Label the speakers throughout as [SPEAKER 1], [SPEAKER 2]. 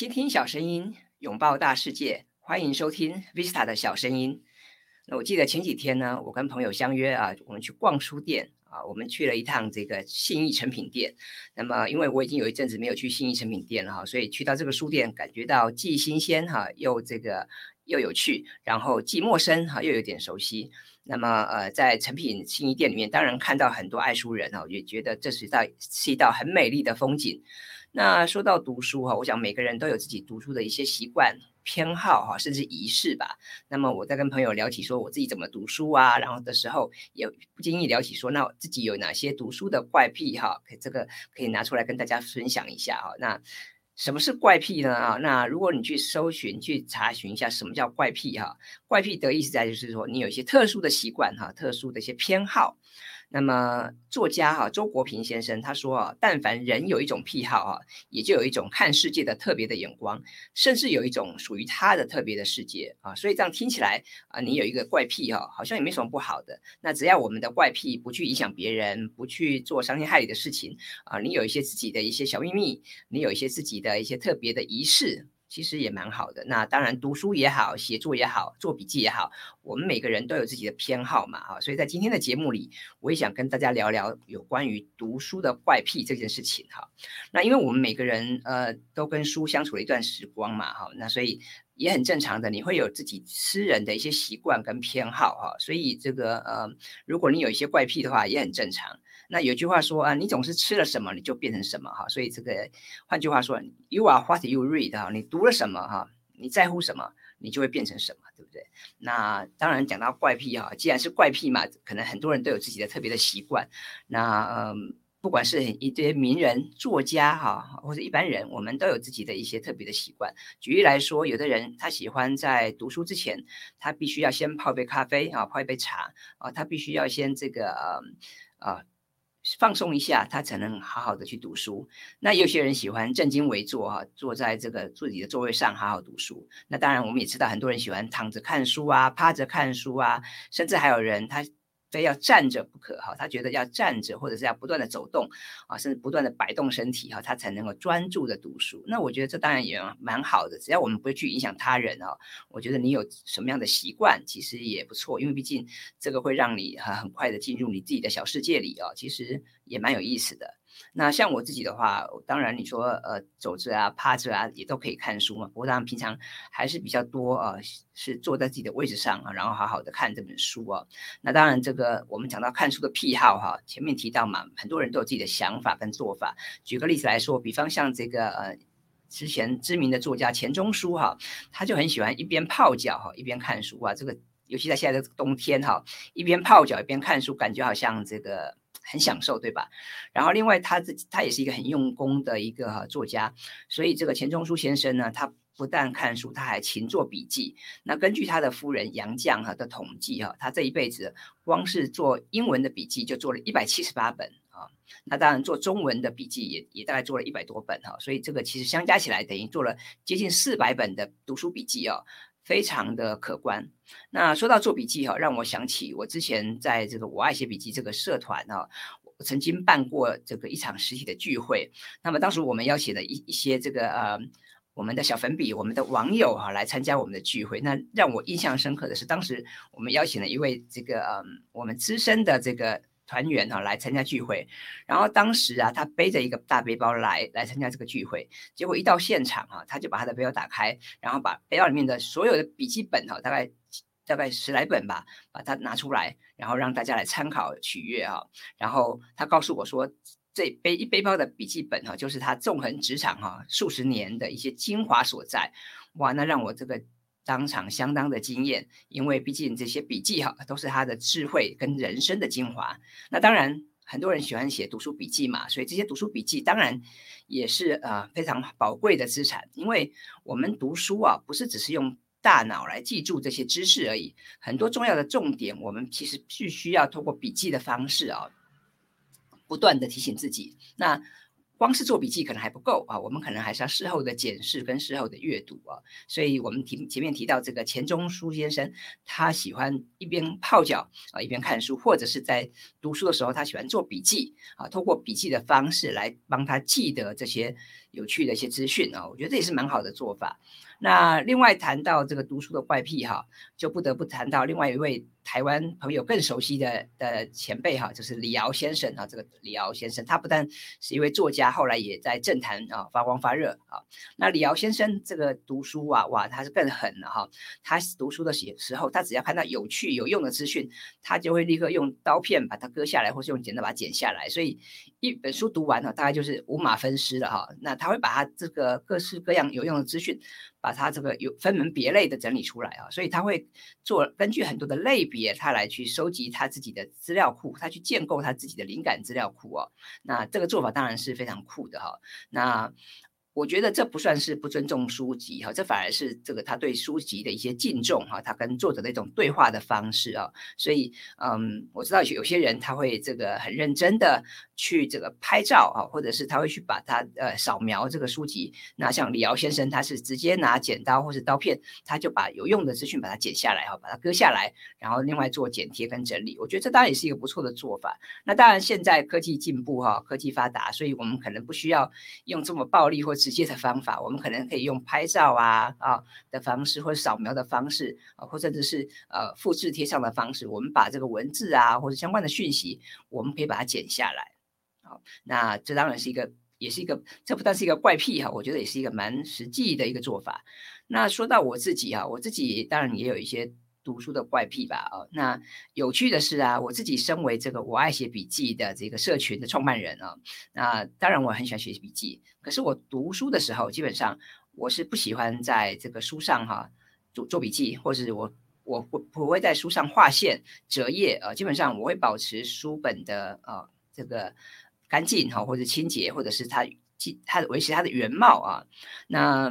[SPEAKER 1] 倾听小声音，拥抱大世界，欢迎收听 Vista 的小声音。那我记得前几天呢，我跟朋友相约啊，我们去逛书店啊，我们去了一趟这个信义成品店。那么，因为我已经有一阵子没有去信义成品店了哈，所以去到这个书店，感觉到既新鲜哈，又这个又有趣，然后既陌生哈，又有点熟悉。那么，呃，在成品信义店里面，当然看到很多爱书人哈，也觉得这是一道是一道很美丽的风景。那说到读书哈，我想每个人都有自己读书的一些习惯、偏好哈，甚至仪式吧。那么我在跟朋友聊起说我自己怎么读书啊，然后的时候也不经意聊起说，那自己有哪些读书的怪癖哈，可这个可以拿出来跟大家分享一下哈。那什么是怪癖呢？啊，那如果你去搜寻、去查询一下什么叫怪癖哈，怪癖的意思在就是说你有一些特殊的习惯哈，特殊的一些偏好。那么作家哈周国平先生他说啊，但凡人有一种癖好啊，也就有一种看世界的特别的眼光，甚至有一种属于他的特别的世界啊。所以这样听起来啊，你有一个怪癖哈，好像也没什么不好的。那只要我们的怪癖不去影响别人，不去做伤天害理的事情啊，你有一些自己的一些小秘密，你有一些自己的一些特别的仪式。其实也蛮好的。那当然，读书也好，写作也好，做笔记也好，我们每个人都有自己的偏好嘛，哈。所以在今天的节目里，我也想跟大家聊聊有关于读书的怪癖这件事情，哈。那因为我们每个人呃都跟书相处了一段时光嘛，哈，那所以也很正常的，你会有自己私人的一些习惯跟偏好，哈。所以这个呃，如果你有一些怪癖的话，也很正常。那有句话说啊，你总是吃了什么，你就变成什么哈。所以这个，换句话说，You are what you read 哈。你读了什么哈，你在乎什么，你就会变成什么，对不对？那当然讲到怪癖哈，既然是怪癖嘛，可能很多人都有自己的特别的习惯。那嗯，不管是一些名人、作家哈，或者一般人，我们都有自己的一些特别的习惯。举例来说，有的人他喜欢在读书之前，他必须要先泡杯咖啡啊，泡一杯茶啊，他必须要先这个啊。放松一下，他才能好好的去读书。那有些人喜欢正襟危坐哈，坐在这个自己的座位上好好读书。那当然，我们也知道很多人喜欢躺着看书啊，趴着看书啊，甚至还有人他。非要站着不可哈，他觉得要站着或者是要不断的走动啊，甚至不断的摆动身体哈，他才能够专注的读书。那我觉得这当然也蛮好的，只要我们不会去影响他人哦，我觉得你有什么样的习惯其实也不错，因为毕竟这个会让你很很快的进入你自己的小世界里啊，其实也蛮有意思的。那像我自己的话，当然你说呃走着啊趴着啊也都可以看书嘛。不过当然平常还是比较多啊，是坐在自己的位置上啊，然后好好的看这本书啊。那当然这个我们讲到看书的癖好哈，前面提到嘛，很多人都有自己的想法跟做法。举个例子来说，比方像这个呃之前知名的作家钱钟书哈，他就很喜欢一边泡脚哈一边看书啊。这个尤其在现在的冬天哈，一边泡脚一边看书，感觉好像这个。很享受，对吧？然后另外，他自己他也是一个很用功的一个作家，所以这个钱钟书先生呢，他不但看书，他还勤做笔记。那根据他的夫人杨绛哈的统计哈，他这一辈子光是做英文的笔记就做了一百七十八本啊。那当然做中文的笔记也也大概做了一百多本哈，所以这个其实相加起来等于做了接近四百本的读书笔记哦。非常的可观。那说到做笔记哈，让我想起我之前在这个我爱写笔记这个社团哈，我曾经办过这个一场实体的聚会。那么当时我们邀请了一一些这个呃我们的小粉笔，我们的网友哈来参加我们的聚会。那让我印象深刻的是，当时我们邀请了一位这个呃我们资深的这个。团员哈来参加聚会，然后当时啊，他背着一个大背包来来参加这个聚会，结果一到现场哈，他就把他的背包打开，然后把背包里面的所有的笔记本哈，大概大概十来本吧，把它拿出来，然后让大家来参考取阅哈。然后他告诉我说，这背一背包的笔记本哈，就是他纵横职场哈数十年的一些精华所在。哇，那让我这个。当场相当的惊艳，因为毕竟这些笔记哈都是他的智慧跟人生的精华。那当然，很多人喜欢写读书笔记嘛，所以这些读书笔记当然也是呃非常宝贵的资产。因为我们读书啊，不是只是用大脑来记住这些知识而已，很多重要的重点，我们其实必须要通过笔记的方式啊，不断的提醒自己。那光是做笔记可能还不够啊，我们可能还是要事后的检视跟事后的阅读啊。所以，我们提前面提到这个钱钟书先生，他喜欢一边泡脚啊，一边看书，或者是在读书的时候，他喜欢做笔记啊，通过笔记的方式来帮他记得这些有趣的一些资讯啊，我觉得这也是蛮好的做法。那另外谈到这个读书的怪癖哈，就不得不谈到另外一位台湾朋友更熟悉的的前辈哈，就是李敖先生啊。这个李敖先生，他不但是一位作家，后来也在政坛啊发光发热啊。那李敖先生这个读书啊，哇，他是更狠了哈。他读书的时时候，他只要看到有趣有用的资讯，他就会立刻用刀片把它割下来，或是用剪刀把它剪下来。所以一本书读完了，大概就是五马分尸了哈。那他会把他这个各式各样有用的资讯。把它这个有分门别类的整理出来啊，所以他会做根据很多的类别，他来去收集他自己的资料库，他去建构他自己的灵感资料库哦。那这个做法当然是非常酷的哈。那我觉得这不算是不尊重书籍哈，这反而是这个他对书籍的一些敬重哈，他跟作者的一种对话的方式啊。所以嗯，我知道有些人他会这个很认真的。去这个拍照啊，或者是他会去把它呃扫描这个书籍。那像李敖先生，他是直接拿剪刀或是刀片，他就把有用的资讯把它剪下来哈，把它割下来，然后另外做剪贴跟整理。我觉得这当然也是一个不错的做法。那当然现在科技进步哈，科技发达，所以我们可能不需要用这么暴力或接的方法，我们可能可以用拍照啊啊的方式，或者扫描的方式啊，或甚至是呃复制贴上的方式，我们把这个文字啊或者相关的讯息，我们可以把它剪下来。好那这当然是一个，也是一个，这不但是一个怪癖哈，我觉得也是一个蛮实际的一个做法。那说到我自己啊，我自己当然也有一些读书的怪癖吧。哦，那有趣的是啊，我自己身为这个我爱写笔记的这个社群的创办人啊，那当然我很喜欢写笔记。可是我读书的时候，基本上我是不喜欢在这个书上哈做做笔记，或是我我不不会在书上划线折页啊。基本上我会保持书本的啊这个。干净哈，或者清洁，或者是它它维持它的原貌啊。那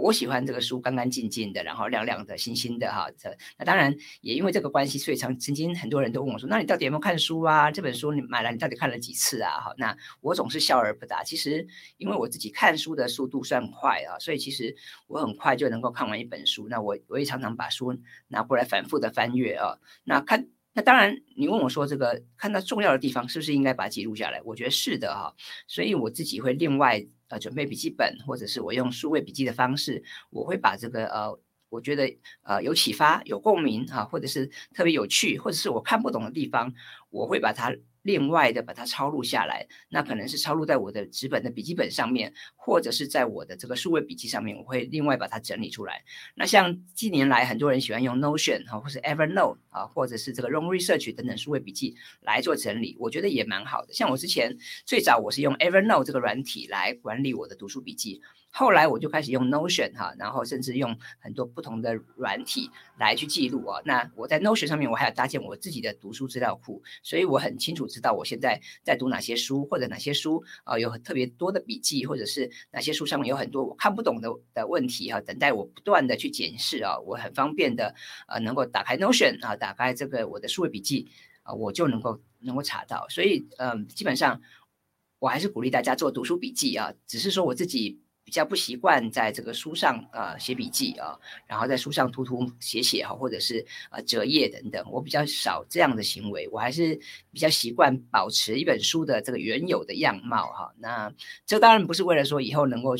[SPEAKER 1] 我喜欢这个书干干净净的，然后亮亮的、新新的哈。这那当然也因为这个关系，所以曾曾经很多人都问我说：“那你到底有没有看书啊？这本书你买了，你到底看了几次啊？”哈，那我总是笑而不答。其实因为我自己看书的速度算快啊，所以其实我很快就能够看完一本书。那我我也常常把书拿过来反复的翻阅啊。那看。那当然，你问我说这个看到重要的地方是不是应该把它记录下来？我觉得是的哈，所以我自己会另外呃准备笔记本，或者是我用数位笔记的方式，我会把这个呃我觉得呃有启发、有共鸣啊，或者是特别有趣，或者是我看不懂的地方，我会把它。另外的把它抄录下来，那可能是抄录在我的纸本的笔记本上面，或者是在我的这个数位笔记上面，我会另外把它整理出来。那像近年来很多人喜欢用 Notion 哈，或是 Evernote 啊，或者是这个 Long Research 等等数位笔记来做整理，我觉得也蛮好的。像我之前最早我是用 Evernote 这个软体来管理我的读书笔记。后来我就开始用 Notion 哈，然后甚至用很多不同的软体来去记录啊。那我在 Notion 上面，我还要搭建我自己的读书资料库，所以我很清楚知道我现在在读哪些书，或者哪些书啊有特别多的笔记，或者是哪些书上面有很多我看不懂的的问题哈，等待我不断的去检视啊。我很方便的呃能够打开 Notion 啊，打开这个我的数位笔记啊，我就能够能够查到。所以嗯，基本上我还是鼓励大家做读书笔记啊，只是说我自己。比较不习惯在这个书上呃写笔记啊，然后在书上涂涂写写哈，或者是呃折页等等，我比较少这样的行为，我还是比较习惯保持一本书的这个原有的样貌哈。那这当然不是为了说以后能够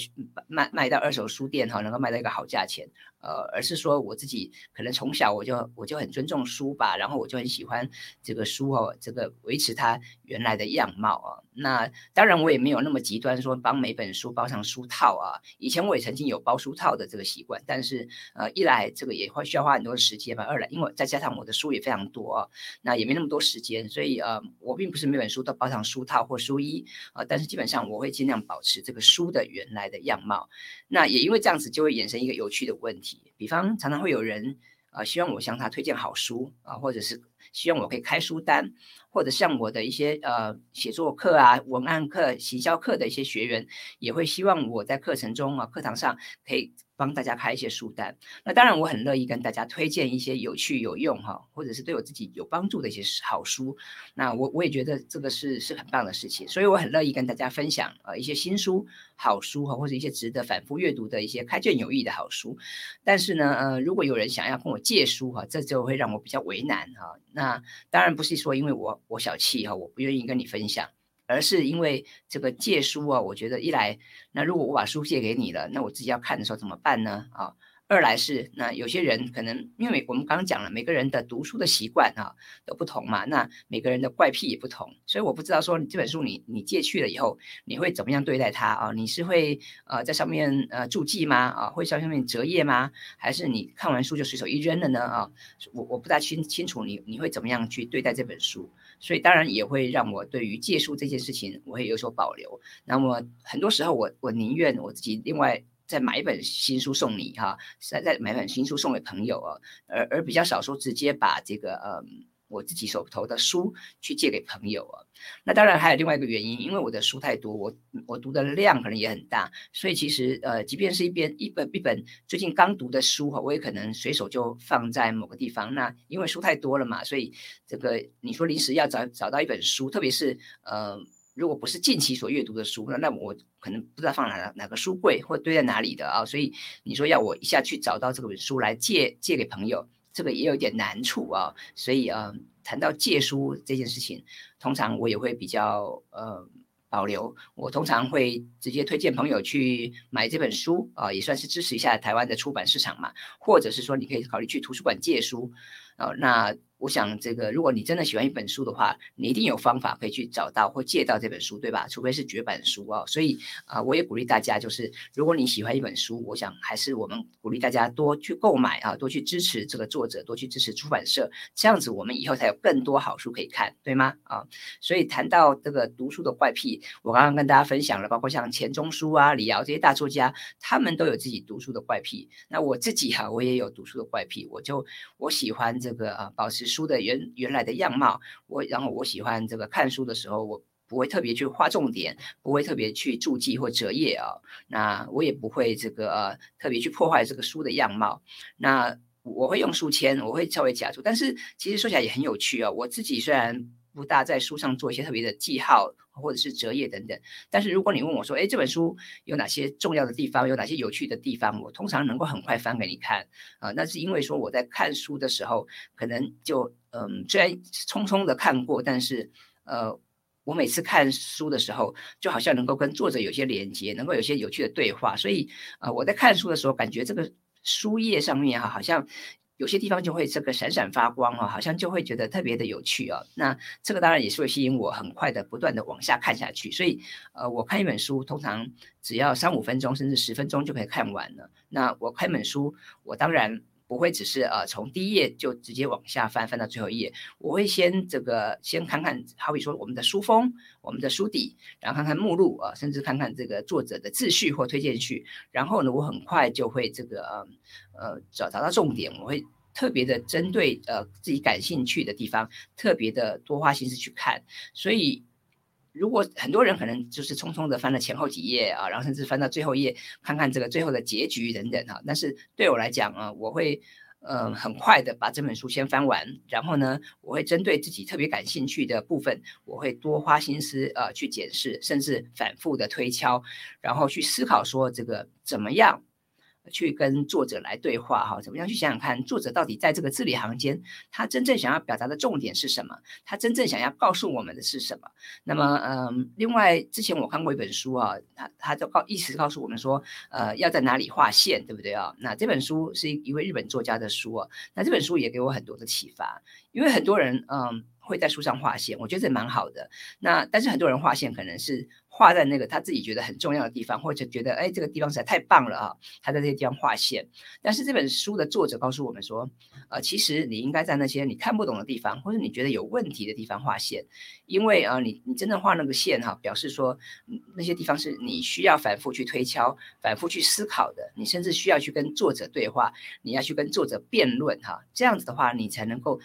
[SPEAKER 1] 卖卖到二手书店哈，能够卖到一个好价钱。呃，而是说我自己可能从小我就我就很尊重书吧，然后我就很喜欢这个书哦，这个维持它原来的样貌啊。那当然我也没有那么极端，说帮每本书包上书套啊。以前我也曾经有包书套的这个习惯，但是呃，一来这个也会需要花很多时间嘛，二来因为再加上我的书也非常多啊，那也没那么多时间，所以呃，我并不是每本书都包上书套或书衣啊。但是基本上我会尽量保持这个书的原来的样貌。那也因为这样子，就会衍生一个有趣的问题。比方常常会有人啊，希望我向他推荐好书啊，或者是希望我可以开书单，或者像我的一些呃写作课啊、文案课、行销课的一些学员，也会希望我在课程中啊、课堂上可以。帮大家开一些书单，那当然我很乐意跟大家推荐一些有趣有用哈，或者是对我自己有帮助的一些好书。那我我也觉得这个是是很棒的事情，所以我很乐意跟大家分享呃一些新书、好书哈，或者一些值得反复阅读的一些开卷有益的好书。但是呢，呃，如果有人想要跟我借书哈，这就会让我比较为难哈。那当然不是说因为我我小气哈，我不愿意跟你分享。而是因为这个借书啊，我觉得一来，那如果我把书借给你了，那我自己要看的时候怎么办呢？啊？二来是那有些人可能，因为我们刚刚讲了，每个人的读书的习惯啊都不同嘛，那每个人的怪癖也不同，所以我不知道说这本书你你借去了以后，你会怎么样对待它啊？你是会呃在上面呃注记吗？啊，会在上面折页吗？还是你看完书就随手一扔了呢？啊，我我不大清清楚你你会怎么样去对待这本书，所以当然也会让我对于借书这件事情我会有所保留。那么很多时候我我宁愿我自己另外。再买一本新书送你哈，再再买本新书送给朋友啊，而而比较少说直接把这个嗯我自己手头的书去借给朋友啊。那当然还有另外一个原因，因为我的书太多，我我读的量可能也很大，所以其实呃即便是一边一本一本最近刚读的书哈，我也可能随手就放在某个地方。那因为书太多了嘛，所以这个你说临时要找找到一本书，特别是呃。如果不是近期所阅读的书，那那我可能不知道放哪哪个书柜或堆在哪里的啊，所以你说要我一下去找到这本书来借借给朋友，这个也有一点难处啊。所以啊，谈到借书这件事情，通常我也会比较呃保留。我通常会直接推荐朋友去买这本书啊，也算是支持一下台湾的出版市场嘛。或者是说，你可以考虑去图书馆借书啊，那。我想，这个如果你真的喜欢一本书的话，你一定有方法可以去找到或借到这本书，对吧？除非是绝版书哦。所以啊，我也鼓励大家，就是如果你喜欢一本书，我想还是我们鼓励大家多去购买啊，多去支持这个作者，多去支持出版社，这样子我们以后才有更多好书可以看，对吗？啊，所以谈到这个读书的怪癖，我刚刚跟大家分享了，包括像钱钟书啊、李敖这些大作家，他们都有自己读书的怪癖。那我自己哈，我也有读书的怪癖，我就我喜欢这个啊，保持。书的原原来的样貌，我然后我喜欢这个看书的时候，我不会特别去画重点，不会特别去注记或折页啊。那我也不会这个特别去破坏这个书的样貌。那我会用书签，我会稍微夹住，但是其实说起来也很有趣啊。我自己虽然。不大在书上做一些特别的记号或者是折页等等，但是如果你问我说，哎，这本书有哪些重要的地方，有哪些有趣的地方，我通常能够很快翻给你看啊。那是因为说我在看书的时候，可能就嗯，虽然匆匆的看过，但是呃，我每次看书的时候，就好像能够跟作者有些连接，能够有些有趣的对话，所以啊，我在看书的时候，感觉这个书页上面哈，好像。有些地方就会这个闪闪发光哦，好像就会觉得特别的有趣哦。那这个当然也是会吸引我很快的不断的往下看下去。所以呃，我看一本书通常只要三五分钟甚至十分钟就可以看完了。那我看一本书，我当然。不会只是呃从第一页就直接往下翻翻到最后一页，我会先这个先看看，好比说我们的书封、我们的书底，然后看看目录啊，甚至看看这个作者的自序或推荐序，然后呢，我很快就会这个呃呃找找到重点，我会特别的针对呃自己感兴趣的地方，特别的多花心思去看，所以。如果很多人可能就是匆匆的翻了前后几页啊，然后甚至翻到最后一页，看看这个最后的结局等等哈。但是对我来讲啊，我会呃很快的把这本书先翻完，然后呢，我会针对自己特别感兴趣的部分，我会多花心思呃去检视，甚至反复的推敲，然后去思考说这个怎么样。去跟作者来对话哈，怎么样去想想看，作者到底在这个字里行间，他真正想要表达的重点是什么？他真正想要告诉我们的是什么？那么，嗯，另外之前我看过一本书啊，他他就告意思告诉我们说，呃，要在哪里划线，对不对啊？那这本书是一位日本作家的书啊，那这本书也给我很多的启发，因为很多人嗯会在书上划线，我觉得这蛮好的。那但是很多人划线可能是。画在那个他自己觉得很重要的地方，或者觉得哎这个地方实在太棒了啊，他在这些地方画线。但是这本书的作者告诉我们说，呃，其实你应该在那些你看不懂的地方，或者你觉得有问题的地方画线，因为啊，你你真正画那个线哈，表示说那些地方是你需要反复去推敲、反复去思考的，你甚至需要去跟作者对话，你要去跟作者辩论哈，这样子的话，你才能够。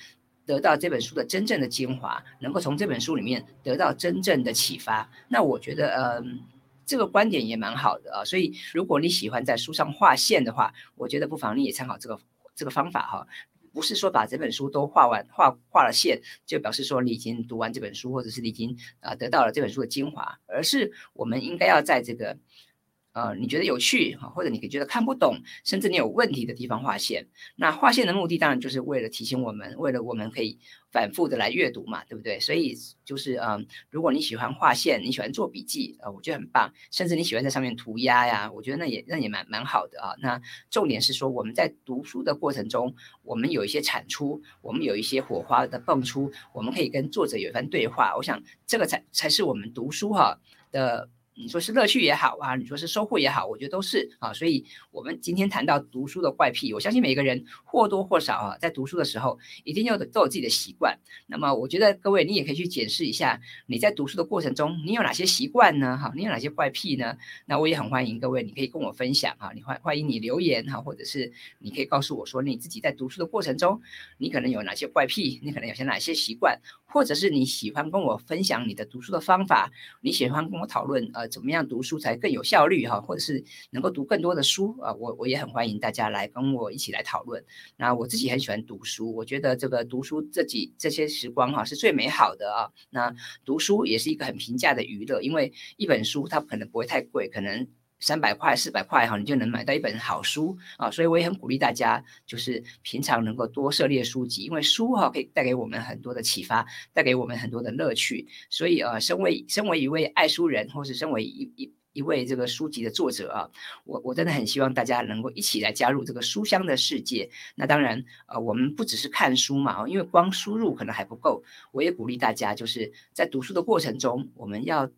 [SPEAKER 1] 得到这本书的真正的精华，能够从这本书里面得到真正的启发，那我觉得，嗯，这个观点也蛮好的啊。所以，如果你喜欢在书上画线的话，我觉得不妨你也参考这个这个方法哈。不是说把这本书都画完，画画了线就表示说你已经读完这本书，或者是你已经啊得到了这本书的精华，而是我们应该要在这个呃，你觉得有趣哈，或者你觉得看不懂，甚至你有问题的地方划线。那划线的目的当然就是为了提醒我们，为了我们可以反复的来阅读嘛，对不对？所以就是嗯，如果你喜欢划线，你喜欢做笔记啊，我觉得很棒。甚至你喜欢在上面涂鸦呀，我觉得那也那也蛮蛮好的啊。那重点是说我们在读书的过程中，我们有一些产出，我们有一些火花的迸出，我们可以跟作者有一番对话。我想这个才才是我们读书哈的。你说是乐趣也好啊，你说是收获也好，我觉得都是啊。所以，我们今天谈到读书的怪癖，我相信每个人或多或少啊，在读书的时候一定要都有自己的习惯。那么，我觉得各位你也可以去检视一下，你在读书的过程中，你有哪些习惯呢？哈，你有哪些怪癖呢？那我也很欢迎各位，你可以跟我分享啊。你欢欢迎你留言哈，或者是你可以告诉我说，你自己在读书的过程中，你可能有哪些怪癖，你可能有些哪些习惯，或者是你喜欢跟我分享你的读书的方法，你喜欢跟我讨论呃。怎么样读书才更有效率哈？或者是能够读更多的书啊？我我也很欢迎大家来跟我一起来讨论。那我自己很喜欢读书，我觉得这个读书这几这些时光哈是最美好的啊。那读书也是一个很平价的娱乐，因为一本书它可能不会太贵，可能。三百块、四百块哈，你就能买到一本好书啊！所以我也很鼓励大家，就是平常能够多涉猎书籍，因为书哈可以带给我们很多的启发，带给我们很多的乐趣。所以呃，身为身为一位爱书人，或是身为一一一位这个书籍的作者啊，我我真的很希望大家能够一起来加入这个书香的世界。那当然呃，我们不只是看书嘛，因为光输入可能还不够。我也鼓励大家，就是在读书的过程中，我们要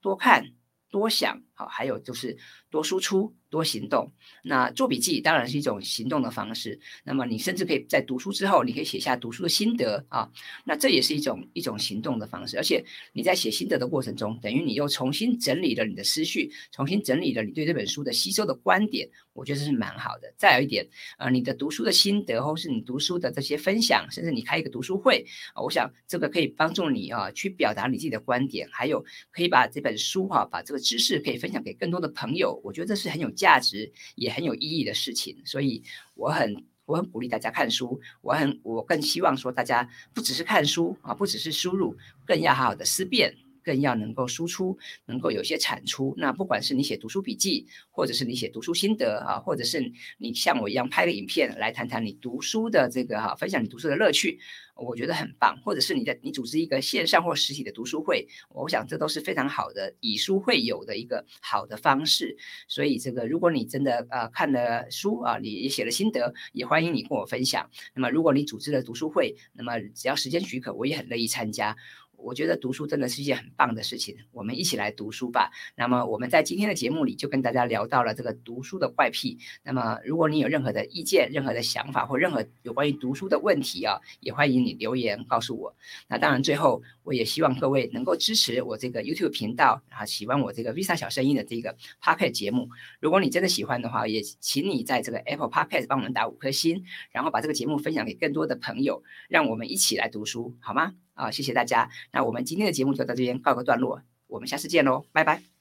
[SPEAKER 1] 多看。多想好，还有就是多输出。多行动，那做笔记当然是一种行动的方式。那么你甚至可以在读书之后，你可以写下读书的心得啊，那这也是一种一种行动的方式。而且你在写心得的过程中，等于你又重新整理了你的思绪，重新整理了你对这本书的吸收的观点，我觉得这是蛮好的。再有一点，呃，你的读书的心得，或是你读书的这些分享，甚至你开一个读书会，我想这个可以帮助你啊，去表达你自己的观点，还有可以把这本书哈，把这个知识可以分享给更多的朋友。我觉得这是很有。价值也很有意义的事情，所以我很我很鼓励大家看书，我很我更希望说大家不只是看书啊，不只是输入，更要好好的思辨。更要能够输出，能够有些产出。那不管是你写读书笔记，或者是你写读书心得啊，或者是你像我一样拍个影片来谈谈你读书的这个哈，分享你读书的乐趣，我觉得很棒。或者是你在你组织一个线上或实体的读书会，我想这都是非常好的以书会友的一个好的方式。所以这个如果你真的呃看了书啊，你也写了心得，也欢迎你跟我分享。那么如果你组织了读书会，那么只要时间许可，我也很乐意参加。我觉得读书真的是一件很棒的事情，我们一起来读书吧。那么我们在今天的节目里就跟大家聊到了这个读书的怪癖。那么如果你有任何的意见、任何的想法或任何有关于读书的问题啊，也欢迎你留言告诉我。那当然最后我也希望各位能够支持我这个 YouTube 频道，然后喜欢我这个 Visa 小声音的这个 Pocket 节目。如果你真的喜欢的话，也请你在这个 Apple Pocket 帮我们打五颗星，然后把这个节目分享给更多的朋友，让我们一起来读书，好吗？啊，谢谢大家。那我们今天的节目就到这边告个段落，我们下次见喽，拜拜。